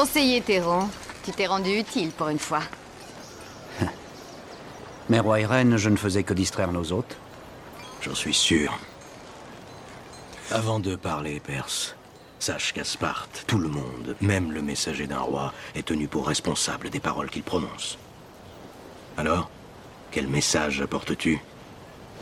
Conseiller Théron, tu t'es rendu utile pour une fois. Mais roi et reine, je ne faisais que distraire nos hôtes. J'en suis sûr. Avant de parler perse, sache qu'à Sparte, tout le monde, même le messager d'un roi, est tenu pour responsable des paroles qu'il prononce. Alors, quel message apportes-tu?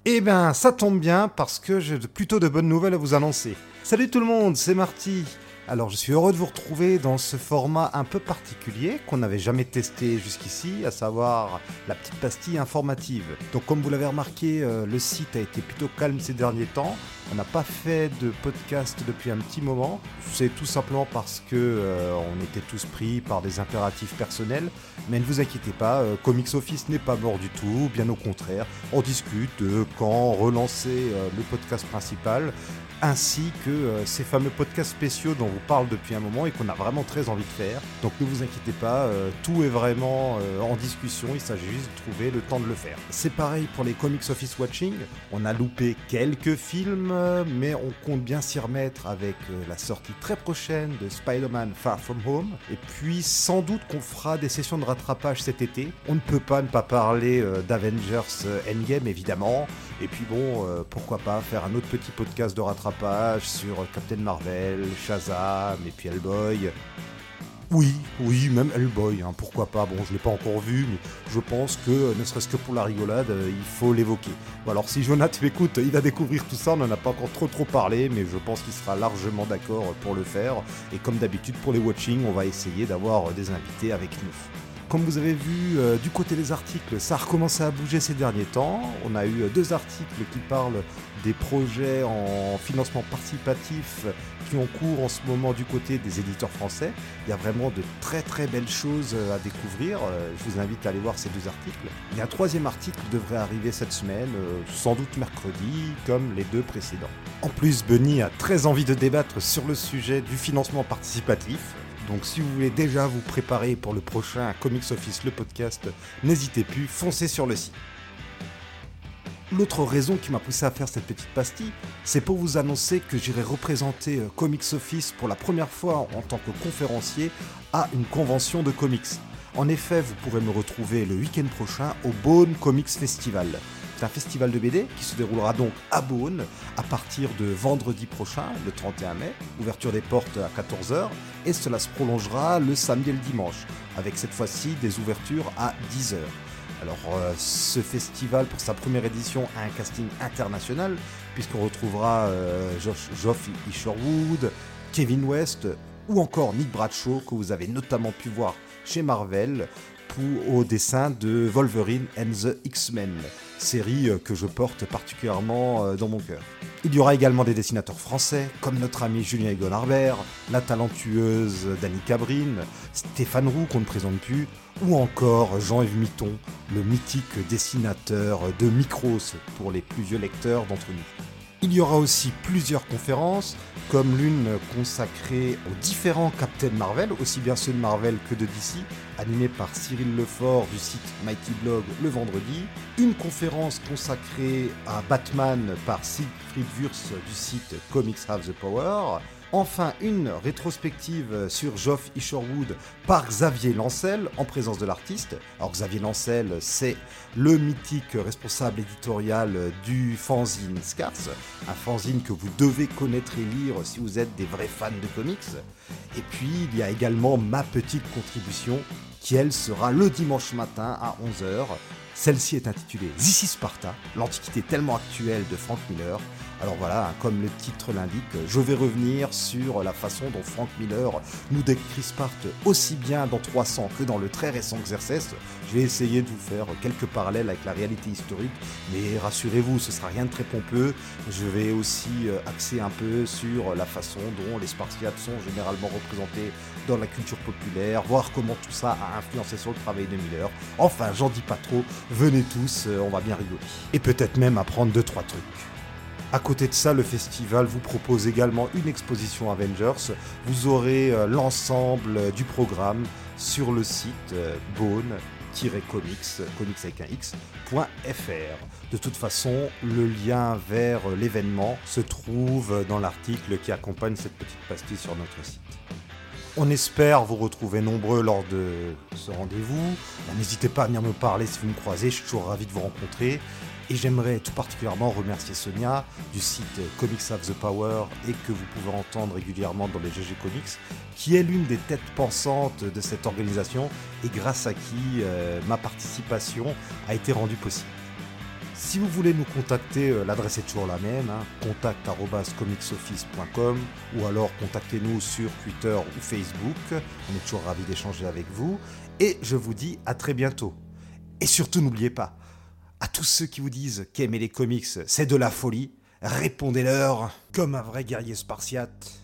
Eh ben, ça tombe bien parce que j'ai plutôt de bonnes nouvelles à vous annoncer. Salut tout le monde, c'est Marty. Alors je suis heureux de vous retrouver dans ce format un peu particulier qu'on n'avait jamais testé jusqu'ici, à savoir la petite pastille informative. Donc comme vous l'avez remarqué, euh, le site a été plutôt calme ces derniers temps. On n'a pas fait de podcast depuis un petit moment. C'est tout simplement parce que euh, on était tous pris par des impératifs personnels. Mais ne vous inquiétez pas, euh, Comics Office n'est pas mort du tout, bien au contraire. On discute quand relancer le podcast principal ainsi que euh, ces fameux podcasts spéciaux dont on vous parle depuis un moment et qu'on a vraiment très envie de faire. Donc ne vous inquiétez pas, euh, tout est vraiment euh, en discussion, il s'agit juste de trouver le temps de le faire. C'est pareil pour les Comics Office Watching, on a loupé quelques films, mais on compte bien s'y remettre avec la sortie très prochaine de Spider-Man Far From Home, et puis sans doute qu'on fera des sessions de rattrapage cet été. On ne peut pas ne pas parler d'Avengers Endgame évidemment, et puis bon, pourquoi pas faire un autre petit podcast de rattrapage sur Captain Marvel, Shazam et puis Hellboy. Oui, oui, même Hellboy, hein, pourquoi pas? Bon, je l'ai pas encore vu, mais je pense que, ne serait-ce que pour la rigolade, il faut l'évoquer. Bon, alors si Jonathan m'écoute, il va découvrir tout ça, on n'en a pas encore trop trop parlé, mais je pense qu'il sera largement d'accord pour le faire. Et comme d'habitude pour les watching, on va essayer d'avoir des invités avec nous. Comme vous avez vu euh, du côté des articles, ça a recommencé à bouger ces derniers temps. On a eu deux articles qui parlent des projets en financement participatif qui ont cours en ce moment du côté des éditeurs français. Il y a vraiment de très très belles choses euh, à découvrir. Euh, je vous invite à aller voir ces deux articles. A un troisième article devrait arriver cette semaine, sans doute mercredi, comme les deux précédents. En plus, Bunny a très envie de débattre sur le sujet du financement participatif. Donc si vous voulez déjà vous préparer pour le prochain Comics Office, le podcast, n'hésitez plus, foncez sur le site. L'autre raison qui m'a poussé à faire cette petite pastille, c'est pour vous annoncer que j'irai représenter euh, Comics Office pour la première fois en tant que conférencier à une convention de comics. En effet, vous pourrez me retrouver le week-end prochain au Bone Comics Festival. C'est un festival de BD qui se déroulera donc à Beaune à partir de vendredi prochain, le 31 mai, ouverture des portes à 14h, et cela se prolongera le samedi et le dimanche, avec cette fois-ci des ouvertures à 10h. Alors euh, ce festival pour sa première édition a un casting international puisqu'on retrouvera euh, Geoff Isherwood, Kevin West ou encore Nick Bradshaw que vous avez notamment pu voir chez Marvel pour, au dessin de Wolverine and the X-Men série euh, que je porte particulièrement euh, dans mon cœur. Il y aura également des dessinateurs français, comme notre ami Julien Egon Harbert, la talentueuse Dani Cabrine, Stéphane Roux qu'on ne présente plus, ou encore Jean-Yves Mitton, le mythique dessinateur de Micros pour les plus vieux lecteurs d'entre nous. Il y aura aussi plusieurs conférences, comme l'une consacrée aux différents Captain Marvel, aussi bien ceux de Marvel que de DC, animée par Cyril Lefort du site Mighty Blog le vendredi, une conférence consacrée à Batman par Siegfried Wurz du site Comics Have the Power, Enfin, une rétrospective sur Geoff Isherwood par Xavier Lancel en présence de l'artiste. Alors Xavier Lancel, c'est le mythique responsable éditorial du fanzine Scars, un fanzine que vous devez connaître et lire si vous êtes des vrais fans de comics. Et puis, il y a également ma petite contribution qui, elle, sera le dimanche matin à 11h. Celle-ci est intitulée This Sparta, l'antiquité tellement actuelle de Frank Miller. Alors voilà, comme le titre l'indique, je vais revenir sur la façon dont Frank Miller nous décrit Sparte aussi bien dans 300 que dans le très récent Xerxes. Je vais essayer de vous faire quelques parallèles avec la réalité historique, mais rassurez-vous, ce sera rien de très pompeux. Je vais aussi euh, axer un peu sur la façon dont les Spartiates sont généralement représentés dans la culture populaire, voir comment tout ça a influencé sur le travail de Miller. Enfin, j'en dis pas trop, venez tous, euh, on va bien rigoler. Et peut-être même apprendre 2-3 trucs. À côté de ça, le festival vous propose également une exposition Avengers. Vous aurez euh, l'ensemble du programme sur le site euh, bone-comics, comics avec un x.fr. De toute façon, le lien vers l'événement se trouve dans l'article qui accompagne cette petite pastille sur notre site. On espère vous retrouver nombreux lors de ce rendez-vous. N'hésitez pas à venir me parler si vous me croisez, je suis toujours ravi de vous rencontrer. Et j'aimerais tout particulièrement remercier Sonia du site Comics of the Power et que vous pouvez entendre régulièrement dans les GG Comics, qui est l'une des têtes pensantes de cette organisation et grâce à qui euh, ma participation a été rendue possible. Si vous voulez nous contacter, euh, l'adresse est toujours la même, hein, contact.comicsoffice.com ou alors contactez-nous sur Twitter ou Facebook. On est toujours ravis d'échanger avec vous. Et je vous dis à très bientôt. Et surtout, n'oubliez pas, à tous ceux qui vous disent qu'aimer les comics, c'est de la folie, répondez-leur comme un vrai guerrier spartiate.